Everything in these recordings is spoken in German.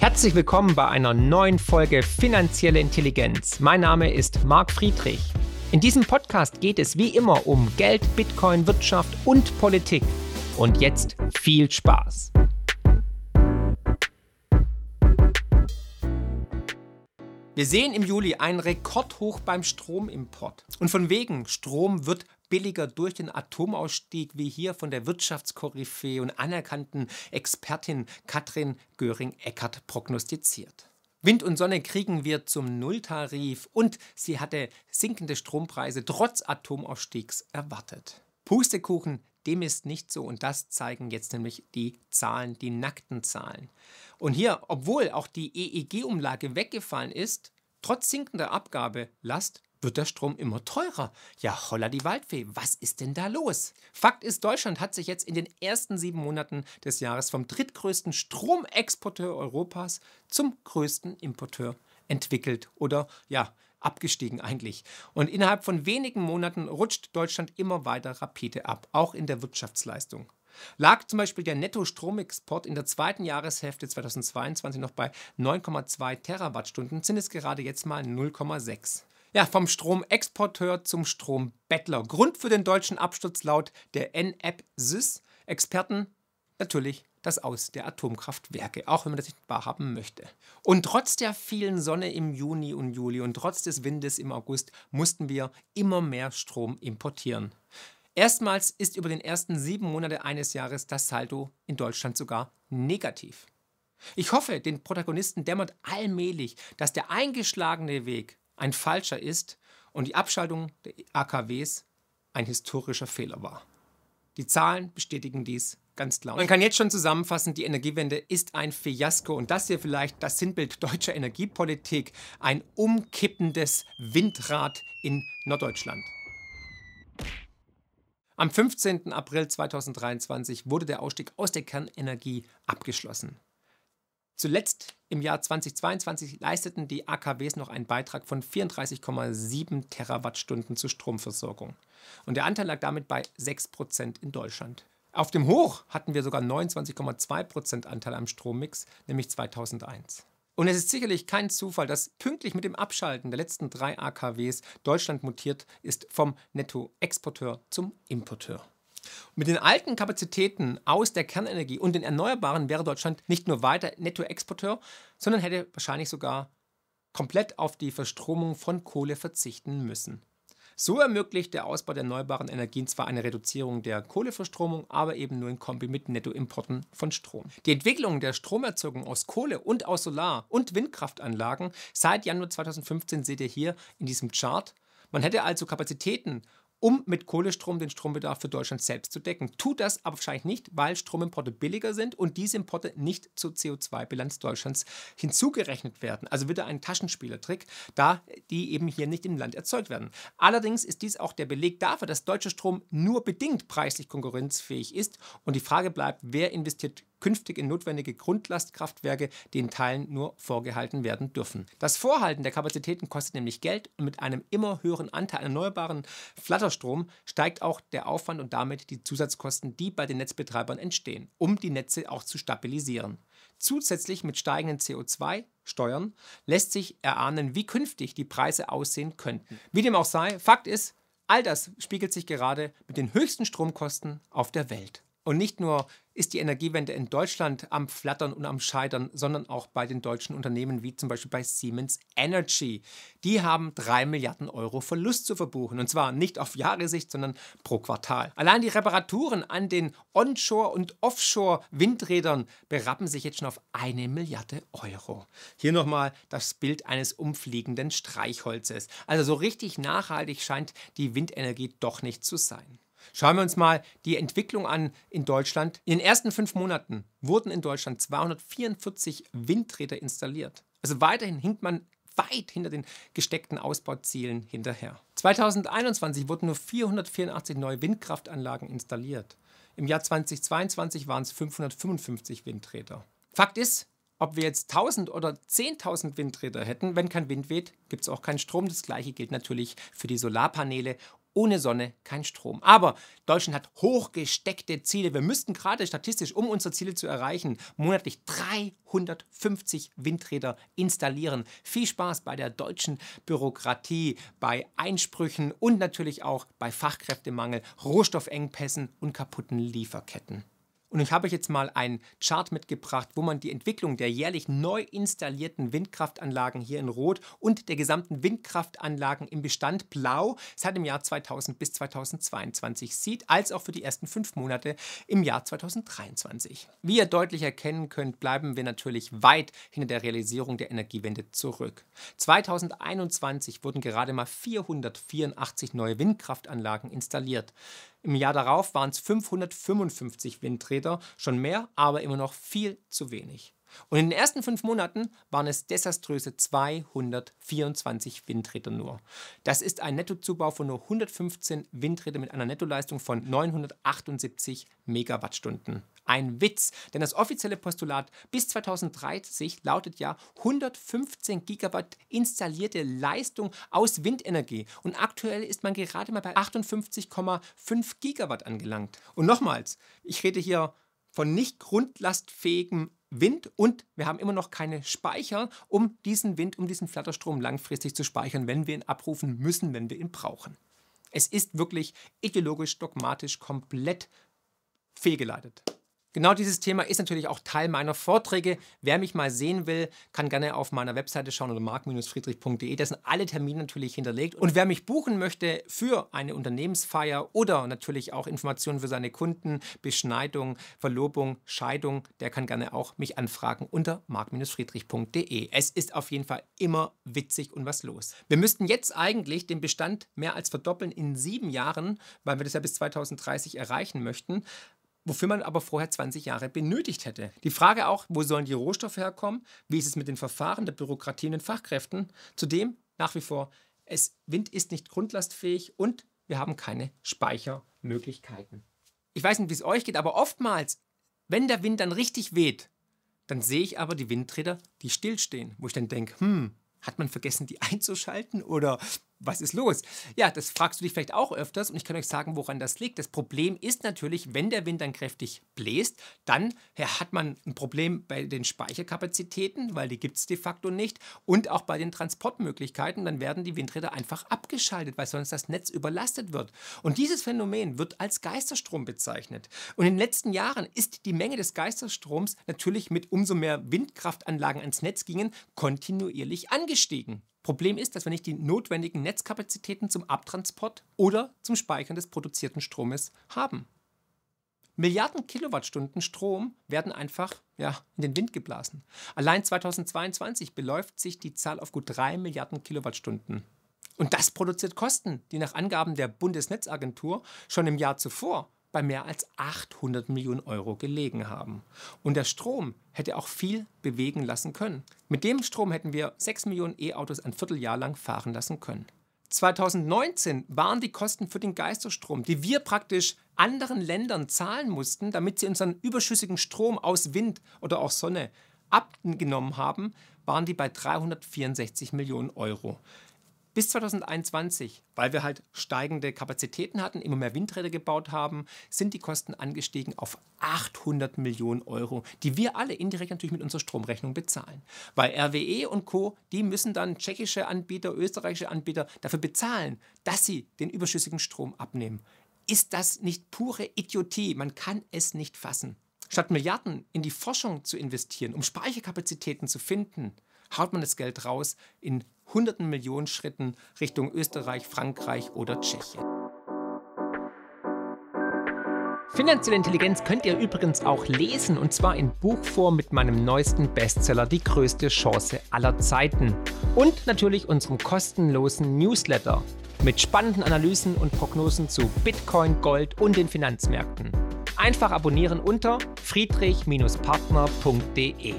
Herzlich willkommen bei einer neuen Folge Finanzielle Intelligenz. Mein Name ist Marc Friedrich. In diesem Podcast geht es wie immer um Geld, Bitcoin, Wirtschaft und Politik. Und jetzt viel Spaß. Wir sehen im Juli einen Rekordhoch beim Stromimport. Und von wegen, Strom wird billiger durch den Atomausstieg, wie hier von der Wirtschaftskoryphäe und anerkannten Expertin Katrin Göring-Eckardt prognostiziert. Wind und Sonne kriegen wir zum Nulltarif und sie hatte sinkende Strompreise trotz Atomausstiegs erwartet. Pustekuchen, dem ist nicht so und das zeigen jetzt nämlich die Zahlen, die nackten Zahlen. Und hier, obwohl auch die EEG-Umlage weggefallen ist, trotz sinkender Abgabelast wird der Strom immer teurer. Ja, holla die Waldfee, was ist denn da los? Fakt ist, Deutschland hat sich jetzt in den ersten sieben Monaten des Jahres vom drittgrößten Stromexporteur Europas zum größten Importeur entwickelt oder ja, abgestiegen eigentlich. Und innerhalb von wenigen Monaten rutscht Deutschland immer weiter rapide ab, auch in der Wirtschaftsleistung. Lag zum Beispiel der Netto-Stromexport in der zweiten Jahreshälfte 2022 noch bei 9,2 Terawattstunden, sind es gerade jetzt mal 0,6. Ja, vom Stromexporteur zum Strombettler. Grund für den deutschen Absturz laut der NAP-SYS-Experten natürlich das Aus der Atomkraftwerke, auch wenn man das nicht wahrhaben möchte. Und trotz der vielen Sonne im Juni und Juli und trotz des Windes im August mussten wir immer mehr Strom importieren. Erstmals ist über den ersten sieben Monate eines Jahres das Saldo in Deutschland sogar negativ. Ich hoffe, den Protagonisten dämmert allmählich, dass der eingeschlagene Weg ein falscher ist und die Abschaltung der AKWs ein historischer Fehler war. Die Zahlen bestätigen dies ganz klar. Man kann jetzt schon zusammenfassen, die Energiewende ist ein Fiasko und das hier vielleicht das Sinnbild deutscher Energiepolitik, ein umkippendes Windrad in Norddeutschland. Am 15. April 2023 wurde der Ausstieg aus der Kernenergie abgeschlossen. Zuletzt im Jahr 2022 leisteten die AKWs noch einen Beitrag von 34,7 Terawattstunden zur Stromversorgung. Und der Anteil lag damit bei 6% in Deutschland. Auf dem Hoch hatten wir sogar 29,2% Anteil am Strommix, nämlich 2001. Und es ist sicherlich kein Zufall, dass pünktlich mit dem Abschalten der letzten drei AKWs Deutschland mutiert ist vom Nettoexporteur zum Importeur. Mit den alten Kapazitäten aus der Kernenergie und den Erneuerbaren wäre Deutschland nicht nur weiter Nettoexporteur, sondern hätte wahrscheinlich sogar komplett auf die Verstromung von Kohle verzichten müssen. So ermöglicht der Ausbau der erneuerbaren Energien zwar eine Reduzierung der Kohleverstromung, aber eben nur in Kombi mit Nettoimporten von Strom. Die Entwicklung der Stromerzeugung aus Kohle und aus Solar- und Windkraftanlagen seit Januar 2015 seht ihr hier in diesem Chart. Man hätte also Kapazitäten um mit Kohlestrom den Strombedarf für Deutschland selbst zu decken. Tut das aber wahrscheinlich nicht, weil Stromimporte billiger sind und diese Importe nicht zur CO2-Bilanz Deutschlands hinzugerechnet werden. Also wieder ein Taschenspielertrick, da die eben hier nicht im Land erzeugt werden. Allerdings ist dies auch der Beleg dafür, dass deutscher Strom nur bedingt preislich konkurrenzfähig ist und die Frage bleibt, wer investiert künftig in notwendige Grundlastkraftwerke, die in Teilen nur vorgehalten werden dürfen. Das Vorhalten der Kapazitäten kostet nämlich Geld und mit einem immer höheren Anteil erneuerbaren Flatterstrom steigt auch der Aufwand und damit die Zusatzkosten, die bei den Netzbetreibern entstehen, um die Netze auch zu stabilisieren. Zusätzlich mit steigenden CO2-Steuern lässt sich erahnen, wie künftig die Preise aussehen könnten. Wie dem auch sei, Fakt ist, all das spiegelt sich gerade mit den höchsten Stromkosten auf der Welt. Und nicht nur ist die Energiewende in Deutschland am Flattern und am Scheitern, sondern auch bei den deutschen Unternehmen wie zum Beispiel bei Siemens Energy. Die haben 3 Milliarden Euro Verlust zu verbuchen. Und zwar nicht auf Jahressicht, sondern pro Quartal. Allein die Reparaturen an den Onshore- und Offshore-Windrädern berappen sich jetzt schon auf eine Milliarde Euro. Hier nochmal das Bild eines umfliegenden Streichholzes. Also so richtig nachhaltig scheint die Windenergie doch nicht zu sein. Schauen wir uns mal die Entwicklung an in Deutschland. In den ersten fünf Monaten wurden in Deutschland 244 Windräder installiert. Also weiterhin hinkt man weit hinter den gesteckten Ausbauzielen hinterher. 2021 wurden nur 484 neue Windkraftanlagen installiert. Im Jahr 2022 waren es 555 Windräder. Fakt ist, ob wir jetzt 1000 oder 10.000 Windräder hätten, wenn kein Wind weht, gibt es auch keinen Strom. Das gleiche gilt natürlich für die Solarpaneele ohne Sonne kein Strom. Aber Deutschland hat hochgesteckte Ziele. Wir müssten gerade statistisch, um unsere Ziele zu erreichen, monatlich 350 Windräder installieren. Viel Spaß bei der deutschen Bürokratie, bei Einsprüchen und natürlich auch bei Fachkräftemangel, Rohstoffengpässen und kaputten Lieferketten. Und ich habe euch jetzt mal einen Chart mitgebracht, wo man die Entwicklung der jährlich neu installierten Windkraftanlagen hier in Rot und der gesamten Windkraftanlagen im Bestand Blau seit dem Jahr 2000 bis 2022 sieht, als auch für die ersten fünf Monate im Jahr 2023. Wie ihr deutlich erkennen könnt, bleiben wir natürlich weit hinter der Realisierung der Energiewende zurück. 2021 wurden gerade mal 484 neue Windkraftanlagen installiert. Im Jahr darauf waren es 555 Windräder, schon mehr, aber immer noch viel zu wenig. Und in den ersten fünf Monaten waren es desaströse 224 Windräder nur. Das ist ein Nettozubau von nur 115 Windrädern mit einer Nettoleistung von 978 Megawattstunden. Ein Witz, denn das offizielle Postulat bis 2030 lautet ja 115 Gigawatt installierte Leistung aus Windenergie. Und aktuell ist man gerade mal bei 58,5 Gigawatt angelangt. Und nochmals, ich rede hier von nicht grundlastfähigem Wind und wir haben immer noch keine Speicher, um diesen Wind, um diesen Flatterstrom langfristig zu speichern, wenn wir ihn abrufen müssen, wenn wir ihn brauchen. Es ist wirklich ideologisch, dogmatisch komplett fehlgeleitet. Genau dieses Thema ist natürlich auch Teil meiner Vorträge. Wer mich mal sehen will, kann gerne auf meiner Webseite schauen oder mark-friedrich.de. Da sind alle Termine natürlich hinterlegt. Und wer mich buchen möchte für eine Unternehmensfeier oder natürlich auch Informationen für seine Kunden, Beschneidung, Verlobung, Scheidung, der kann gerne auch mich anfragen unter mark-friedrich.de. Es ist auf jeden Fall immer witzig und was los. Wir müssten jetzt eigentlich den Bestand mehr als verdoppeln in sieben Jahren, weil wir das ja bis 2030 erreichen möchten wofür man aber vorher 20 Jahre benötigt hätte. Die Frage auch, wo sollen die Rohstoffe herkommen? Wie ist es mit den Verfahren, der Bürokratie und den Fachkräften? Zudem nach wie vor, es, Wind ist nicht grundlastfähig und wir haben keine Speichermöglichkeiten. Ich weiß nicht, wie es euch geht, aber oftmals, wenn der Wind dann richtig weht, dann sehe ich aber die Windräder, die stillstehen, wo ich dann denke, hm, hat man vergessen, die einzuschalten oder was ist los? Ja, das fragst du dich vielleicht auch öfters und ich kann euch sagen, woran das liegt. Das Problem ist natürlich, wenn der Wind dann kräftig bläst, dann hat man ein Problem bei den Speicherkapazitäten, weil die gibt es de facto nicht und auch bei den Transportmöglichkeiten. Dann werden die Windräder einfach abgeschaltet, weil sonst das Netz überlastet wird. Und dieses Phänomen wird als Geisterstrom bezeichnet. Und in den letzten Jahren ist die Menge des Geisterstroms natürlich mit umso mehr Windkraftanlagen ans Netz gingen, kontinuierlich angestiegen. Problem ist, dass wir nicht die notwendigen Netzkapazitäten zum Abtransport oder zum Speichern des produzierten Stromes haben. Milliarden Kilowattstunden Strom werden einfach ja, in den Wind geblasen. Allein 2022 beläuft sich die Zahl auf gut 3 Milliarden Kilowattstunden. Und das produziert Kosten, die nach Angaben der Bundesnetzagentur schon im Jahr zuvor bei mehr als 800 Millionen Euro gelegen haben. Und der Strom hätte auch viel bewegen lassen können. Mit dem Strom hätten wir 6 Millionen E-Autos ein Vierteljahr lang fahren lassen können. 2019 waren die Kosten für den Geisterstrom, die wir praktisch anderen Ländern zahlen mussten, damit sie unseren überschüssigen Strom aus Wind oder auch Sonne abgenommen haben, waren die bei 364 Millionen Euro. Bis 2021, weil wir halt steigende Kapazitäten hatten, immer mehr Windräder gebaut haben, sind die Kosten angestiegen auf 800 Millionen Euro, die wir alle indirekt natürlich mit unserer Stromrechnung bezahlen. Weil RWE und Co., die müssen dann tschechische Anbieter, österreichische Anbieter dafür bezahlen, dass sie den überschüssigen Strom abnehmen. Ist das nicht pure Idiotie? Man kann es nicht fassen. Statt Milliarden in die Forschung zu investieren, um Speicherkapazitäten zu finden, haut man das Geld raus in hunderten Millionen Schritten Richtung Österreich, Frankreich oder Tschechien. Finanzielle Intelligenz könnt ihr übrigens auch lesen und zwar in Buchform mit meinem neuesten Bestseller Die größte Chance aller Zeiten und natürlich unserem kostenlosen Newsletter mit spannenden Analysen und Prognosen zu Bitcoin, Gold und den Finanzmärkten. Einfach abonnieren unter friedrich-partner.de.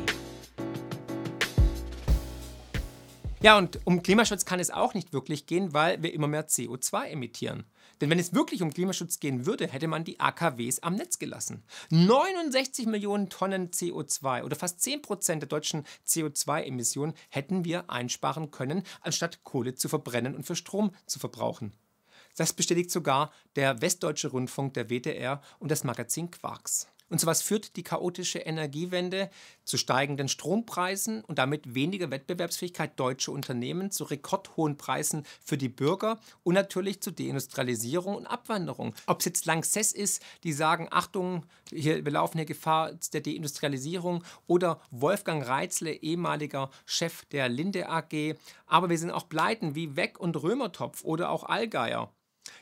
Ja, und um Klimaschutz kann es auch nicht wirklich gehen, weil wir immer mehr CO2 emittieren. Denn wenn es wirklich um Klimaschutz gehen würde, hätte man die AKWs am Netz gelassen. 69 Millionen Tonnen CO2 oder fast 10 Prozent der deutschen CO2-Emissionen hätten wir einsparen können, anstatt Kohle zu verbrennen und für Strom zu verbrauchen. Das bestätigt sogar der Westdeutsche Rundfunk, der WDR und das Magazin Quarks. Und so was führt die chaotische Energiewende zu steigenden Strompreisen und damit weniger Wettbewerbsfähigkeit deutscher Unternehmen, zu rekordhohen Preisen für die Bürger und natürlich zu Deindustrialisierung und Abwanderung. Ob es jetzt Lanxess ist, die sagen, Achtung, hier, wir laufen hier Gefahr der Deindustrialisierung oder Wolfgang Reitzle, ehemaliger Chef der Linde AG. Aber wir sind auch Pleiten wie Weck und Römertopf oder auch Allgeier.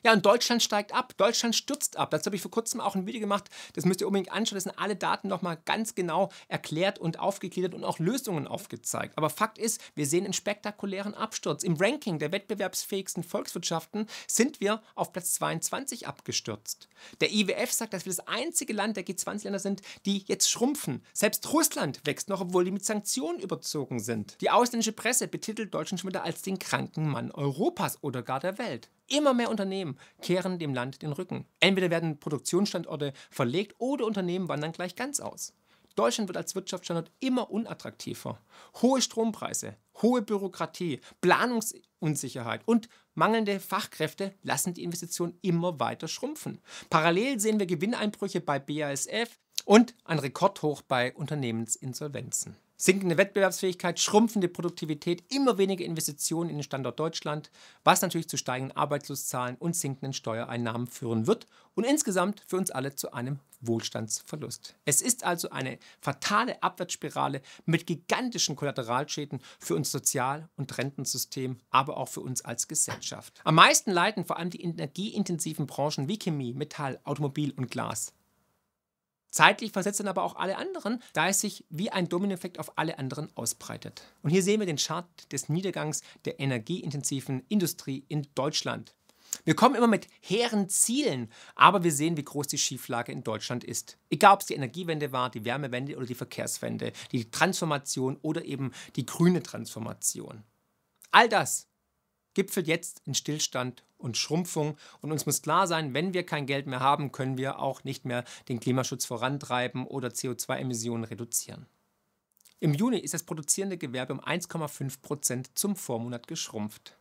Ja, und Deutschland steigt ab. Deutschland stürzt ab. Dazu habe ich vor kurzem auch ein Video gemacht. Das müsst ihr unbedingt anschauen. Das sind alle Daten nochmal ganz genau erklärt und aufgegliedert und auch Lösungen aufgezeigt. Aber Fakt ist, wir sehen einen spektakulären Absturz. Im Ranking der wettbewerbsfähigsten Volkswirtschaften sind wir auf Platz 22 abgestürzt. Der IWF sagt, dass wir das einzige Land der G20-Länder sind, die jetzt schrumpfen. Selbst Russland wächst noch, obwohl die mit Sanktionen überzogen sind. Die ausländische Presse betitelt Deutschland schon wieder als den kranken Mann Europas oder gar der Welt. Immer mehr Unternehmen kehren dem Land den Rücken. Entweder werden Produktionsstandorte verlegt oder Unternehmen wandern gleich ganz aus. Deutschland wird als Wirtschaftsstandort immer unattraktiver. Hohe Strompreise, hohe Bürokratie, Planungsunsicherheit und mangelnde Fachkräfte lassen die Investitionen immer weiter schrumpfen. Parallel sehen wir Gewinneinbrüche bei BASF und ein Rekordhoch bei Unternehmensinsolvenzen. Sinkende Wettbewerbsfähigkeit, schrumpfende Produktivität, immer weniger Investitionen in den Standort Deutschland, was natürlich zu steigenden Arbeitslosenzahlen und sinkenden Steuereinnahmen führen wird und insgesamt für uns alle zu einem Wohlstandsverlust. Es ist also eine fatale Abwärtsspirale mit gigantischen Kollateralschäden für uns Sozial- und Rentensystem, aber auch für uns als Gesellschaft. Am meisten leiden vor allem die energieintensiven Branchen wie Chemie, Metall, Automobil und Glas. Zeitlich versetzt dann aber auch alle anderen, da es sich wie ein Dominoeffekt auf alle anderen ausbreitet. Und hier sehen wir den Chart des Niedergangs der energieintensiven Industrie in Deutschland. Wir kommen immer mit hehren Zielen, aber wir sehen, wie groß die Schieflage in Deutschland ist. Egal, ob es die Energiewende war, die Wärmewende oder die Verkehrswende, die Transformation oder eben die grüne Transformation. All das gipfelt jetzt in Stillstand und Schrumpfung. Und uns muss klar sein, wenn wir kein Geld mehr haben, können wir auch nicht mehr den Klimaschutz vorantreiben oder CO2-Emissionen reduzieren. Im Juni ist das produzierende Gewerbe um 1,5 Prozent zum Vormonat geschrumpft.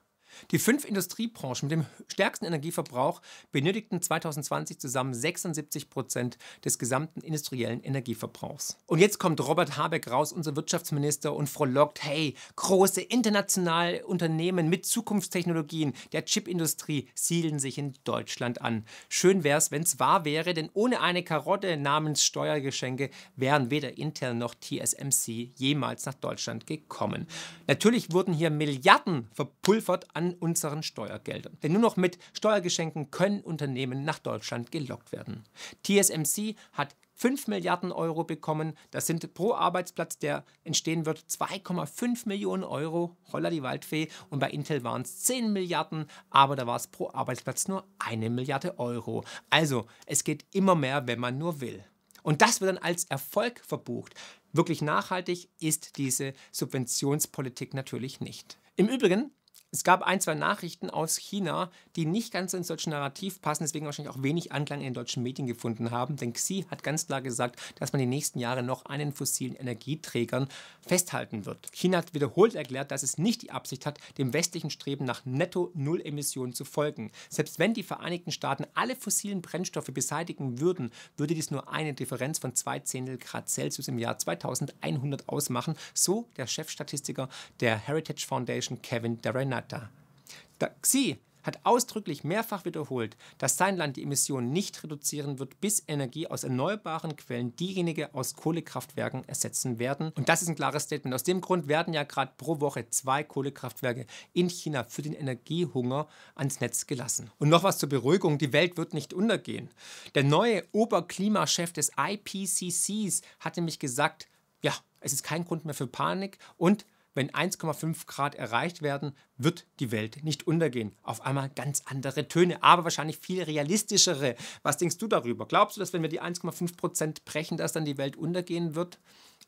Die fünf Industriebranchen mit dem stärksten Energieverbrauch benötigten 2020 zusammen 76 Prozent des gesamten industriellen Energieverbrauchs. Und jetzt kommt Robert Habeck raus, unser Wirtschaftsminister, und frohlockt, hey, große internationale Unternehmen mit Zukunftstechnologien der Chipindustrie siedeln sich in Deutschland an. Schön wäre es, wenn es wahr wäre, denn ohne eine Karotte namens Steuergeschenke wären weder Intel noch TSMC jemals nach Deutschland gekommen. Natürlich wurden hier Milliarden verpulvert an unseren Steuergeldern. Denn nur noch mit Steuergeschenken können Unternehmen nach Deutschland gelockt werden. TSMC hat 5 Milliarden Euro bekommen. Das sind pro Arbeitsplatz, der entstehen wird, 2,5 Millionen Euro. Holla die Waldfee. Und bei Intel waren es 10 Milliarden, aber da war es pro Arbeitsplatz nur eine Milliarde Euro. Also, es geht immer mehr, wenn man nur will. Und das wird dann als Erfolg verbucht. Wirklich nachhaltig ist diese Subventionspolitik natürlich nicht. Im Übrigen es gab ein, zwei Nachrichten aus China, die nicht ganz ins deutsche Narrativ passen, deswegen wahrscheinlich auch wenig Anklang in den deutschen Medien gefunden haben. Denn Xi hat ganz klar gesagt, dass man die nächsten Jahre noch an den fossilen Energieträgern festhalten wird. China hat wiederholt erklärt, dass es nicht die Absicht hat, dem westlichen Streben nach Netto-Null-Emissionen zu folgen. Selbst wenn die Vereinigten Staaten alle fossilen Brennstoffe beseitigen würden, würde dies nur eine Differenz von zwei Zehntel Grad Celsius im Jahr 2100 ausmachen, so der Chefstatistiker der Heritage Foundation Kevin Darren Kanada. Da, Xi hat ausdrücklich mehrfach wiederholt, dass sein Land die Emissionen nicht reduzieren wird, bis Energie aus erneuerbaren Quellen diejenige aus Kohlekraftwerken ersetzen werden. Und das ist ein klares Statement. Aus dem Grund werden ja gerade pro Woche zwei Kohlekraftwerke in China für den Energiehunger ans Netz gelassen. Und noch was zur Beruhigung, die Welt wird nicht untergehen. Der neue Oberklimachef des IPCCs hat nämlich gesagt, ja, es ist kein Grund mehr für Panik und wenn 1,5 Grad erreicht werden, wird die Welt nicht untergehen. Auf einmal ganz andere Töne, aber wahrscheinlich viel realistischere. Was denkst du darüber? Glaubst du, dass wenn wir die 1,5 Prozent brechen, dass dann die Welt untergehen wird?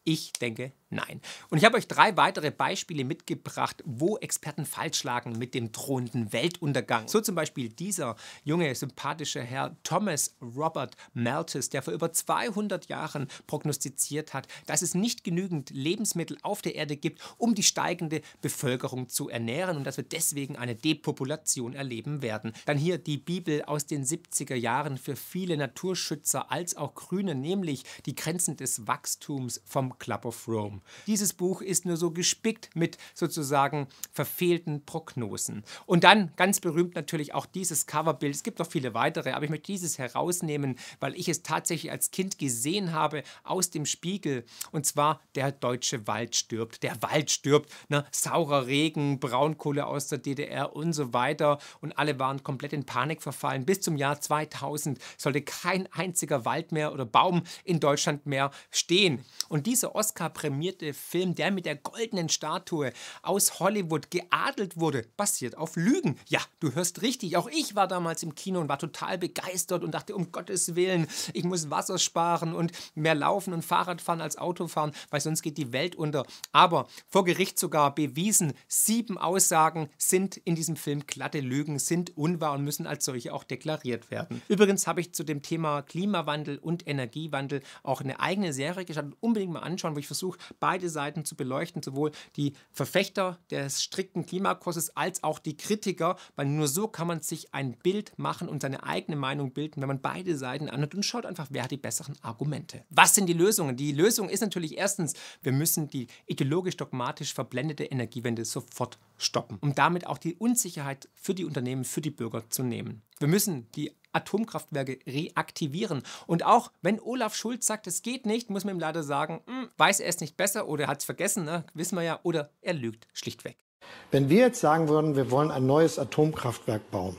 Ich denke Nein. Und ich habe euch drei weitere Beispiele mitgebracht, wo Experten falsch lagen mit dem drohenden Weltuntergang. So zum Beispiel dieser junge, sympathische Herr Thomas Robert Malthus, der vor über 200 Jahren prognostiziert hat, dass es nicht genügend Lebensmittel auf der Erde gibt, um die steigende Bevölkerung zu ernähren und dass wir deswegen eine Depopulation erleben werden. Dann hier die Bibel aus den 70er Jahren für viele Naturschützer als auch Grüne, nämlich die Grenzen des Wachstums vom Club of Rome. Dieses Buch ist nur so gespickt mit sozusagen verfehlten Prognosen. Und dann ganz berühmt natürlich auch dieses Coverbild. Es gibt noch viele weitere, aber ich möchte dieses herausnehmen, weil ich es tatsächlich als Kind gesehen habe aus dem Spiegel. Und zwar der deutsche Wald stirbt. Der Wald stirbt. Ne? Saurer Regen, Braunkohle aus der DDR und so weiter. Und alle waren komplett in Panik verfallen. Bis zum Jahr 2000 sollte kein einziger Wald mehr oder Baum in Deutschland mehr stehen. Und dieser Oscar-prämierte prämierte Film, der mit der goldenen Statue aus Hollywood geadelt wurde, basiert auf Lügen. Ja, du hörst richtig. Auch ich war damals im Kino und war total begeistert und dachte, um Gottes Willen, ich muss Wasser sparen und mehr laufen und Fahrrad fahren als Auto fahren, weil sonst geht die Welt unter. Aber vor Gericht sogar bewiesen, sieben Aussagen sind in diesem Film glatte Lügen, sind unwahr und müssen als solche auch deklariert werden. Übrigens habe ich zu dem Thema Klimawandel und Energiewandel auch eine eigene Serie gestartet. Unbedingt mal anschauen, wo ich versuche, beide Seiten zu beleuchten, sowohl die Verfechter des strikten Klimakurses als auch die Kritiker, weil nur so kann man sich ein Bild machen und seine eigene Meinung bilden, wenn man beide Seiten anhört und schaut einfach, wer hat die besseren Argumente. Was sind die Lösungen? Die Lösung ist natürlich erstens, wir müssen die ideologisch-dogmatisch verblendete Energiewende sofort stoppen, um damit auch die Unsicherheit für die Unternehmen, für die Bürger zu nehmen. Wir müssen die Atomkraftwerke reaktivieren. Und auch wenn Olaf Schulz sagt, es geht nicht, muss man ihm leider sagen, hm, weiß er es nicht besser oder er hat es vergessen, ne? wissen wir ja, oder er lügt schlichtweg. Wenn wir jetzt sagen würden, wir wollen ein neues Atomkraftwerk bauen,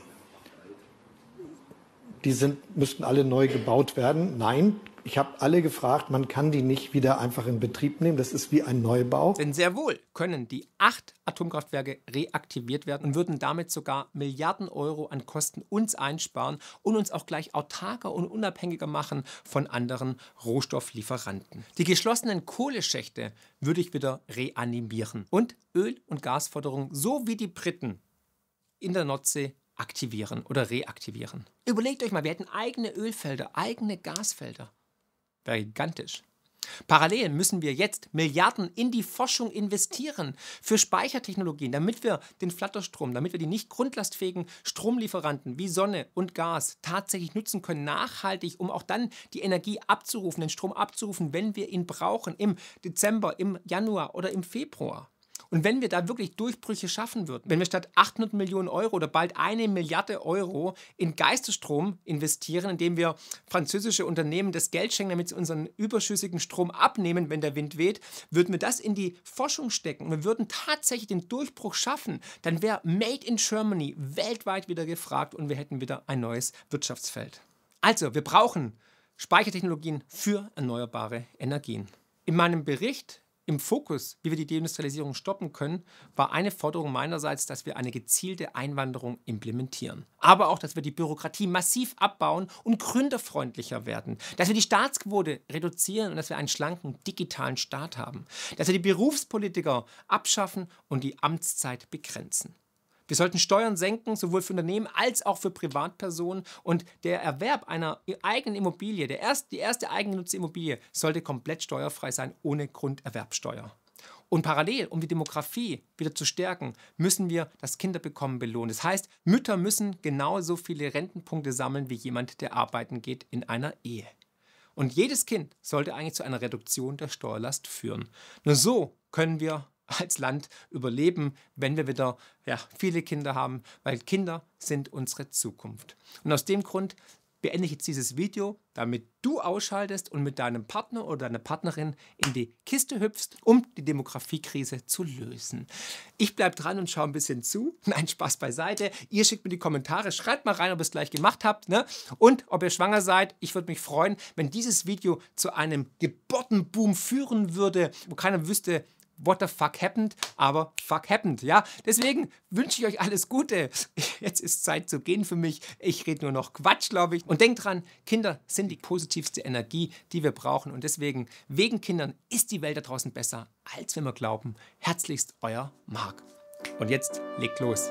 die sind, müssten alle neu gebaut werden. Nein, ich habe alle gefragt, man kann die nicht wieder einfach in Betrieb nehmen. Das ist wie ein Neubau. Denn sehr wohl können die acht Atomkraftwerke reaktiviert werden und würden damit sogar Milliarden Euro an Kosten uns einsparen und uns auch gleich autarker und unabhängiger machen von anderen Rohstofflieferanten. Die geschlossenen Kohleschächte würde ich wieder reanimieren und Öl- und Gasförderung so wie die Briten in der Nordsee aktivieren oder reaktivieren. Überlegt euch mal, wir hätten eigene Ölfelder, eigene Gasfelder. Wäre gigantisch. Parallel müssen wir jetzt Milliarden in die Forschung investieren für Speichertechnologien, damit wir den Flatterstrom, damit wir die nicht grundlastfähigen Stromlieferanten wie Sonne und Gas tatsächlich nutzen können, nachhaltig, um auch dann die Energie abzurufen, den Strom abzurufen, wenn wir ihn brauchen, im Dezember, im Januar oder im Februar. Und wenn wir da wirklich Durchbrüche schaffen würden, wenn wir statt 800 Millionen Euro oder bald eine Milliarde Euro in Geisterstrom investieren, indem wir französische Unternehmen das Geld schenken, damit sie unseren überschüssigen Strom abnehmen, wenn der Wind weht, würden wir das in die Forschung stecken und wir würden tatsächlich den Durchbruch schaffen, dann wäre Made in Germany weltweit wieder gefragt und wir hätten wieder ein neues Wirtschaftsfeld. Also, wir brauchen Speichertechnologien für erneuerbare Energien. In meinem Bericht im Fokus, wie wir die Deindustrialisierung stoppen können, war eine Forderung meinerseits, dass wir eine gezielte Einwanderung implementieren. Aber auch, dass wir die Bürokratie massiv abbauen und gründerfreundlicher werden. Dass wir die Staatsquote reduzieren und dass wir einen schlanken digitalen Staat haben. Dass wir die Berufspolitiker abschaffen und die Amtszeit begrenzen. Wir sollten Steuern senken, sowohl für Unternehmen als auch für Privatpersonen. Und der Erwerb einer eigenen Immobilie, der erst, die erste eigengenutzte Immobilie, sollte komplett steuerfrei sein, ohne Grunderwerbsteuer. Und parallel, um die Demografie wieder zu stärken, müssen wir das Kinderbekommen belohnen. Das heißt, Mütter müssen genauso viele Rentenpunkte sammeln wie jemand, der arbeiten geht in einer Ehe. Und jedes Kind sollte eigentlich zu einer Reduktion der Steuerlast führen. Nur so können wir als Land überleben, wenn wir wieder ja, viele Kinder haben, weil Kinder sind unsere Zukunft. Und aus dem Grund beende ich jetzt dieses Video, damit du ausschaltest und mit deinem Partner oder deiner Partnerin in die Kiste hüpfst, um die Demografiekrise zu lösen. Ich bleibe dran und schaue ein bisschen zu. Nein, Spaß beiseite. Ihr schickt mir die Kommentare, schreibt mal rein, ob ihr es gleich gemacht habt ne? und ob ihr schwanger seid. Ich würde mich freuen, wenn dieses Video zu einem Geburtenboom führen würde, wo keiner wüsste, what the fuck happened, aber fuck happened, ja. Deswegen wünsche ich euch alles Gute. Jetzt ist Zeit zu gehen für mich. Ich rede nur noch Quatsch, glaube ich. Und denkt dran, Kinder sind die positivste Energie, die wir brauchen. Und deswegen, wegen Kindern ist die Welt da draußen besser, als wir glauben. Herzlichst euer Marc. Und jetzt legt los.